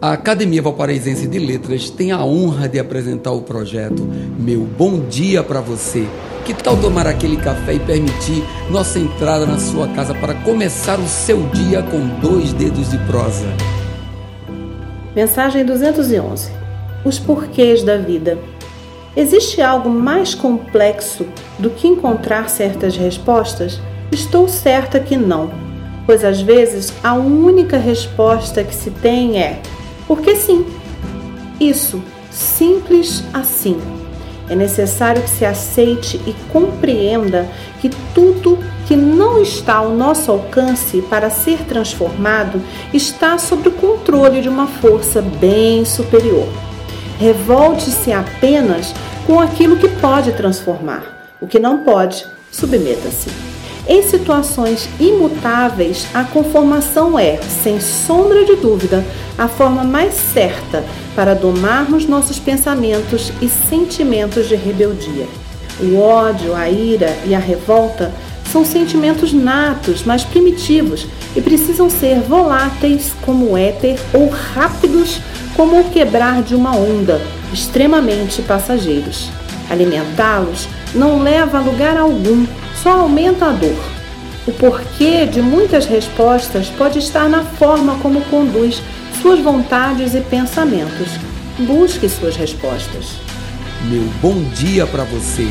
A Academia Valparaísense de Letras tem a honra de apresentar o projeto Meu Bom Dia para Você. Que tal tomar aquele café e permitir nossa entrada na sua casa para começar o seu dia com dois dedos de prosa? Mensagem 211. Os porquês da vida. Existe algo mais complexo do que encontrar certas respostas? Estou certa que não, pois às vezes a única resposta que se tem é porque sim. Isso, simples assim. É necessário que se aceite e compreenda que tudo que não está ao nosso alcance para ser transformado está sob o controle de uma força bem superior. Revolte-se apenas com aquilo que pode transformar. O que não pode, submeta-se. Em situações imutáveis, a conformação é, sem sombra de dúvida, a forma mais certa para domarmos nossos pensamentos e sentimentos de rebeldia. O ódio, a ira e a revolta são sentimentos natos, mas primitivos e precisam ser voláteis como o éter ou rápidos como o quebrar de uma onda, extremamente passageiros. Alimentá-los não leva a lugar algum só aumenta a dor. O porquê de muitas respostas pode estar na forma como conduz suas vontades e pensamentos. Busque suas respostas. Meu bom dia para você.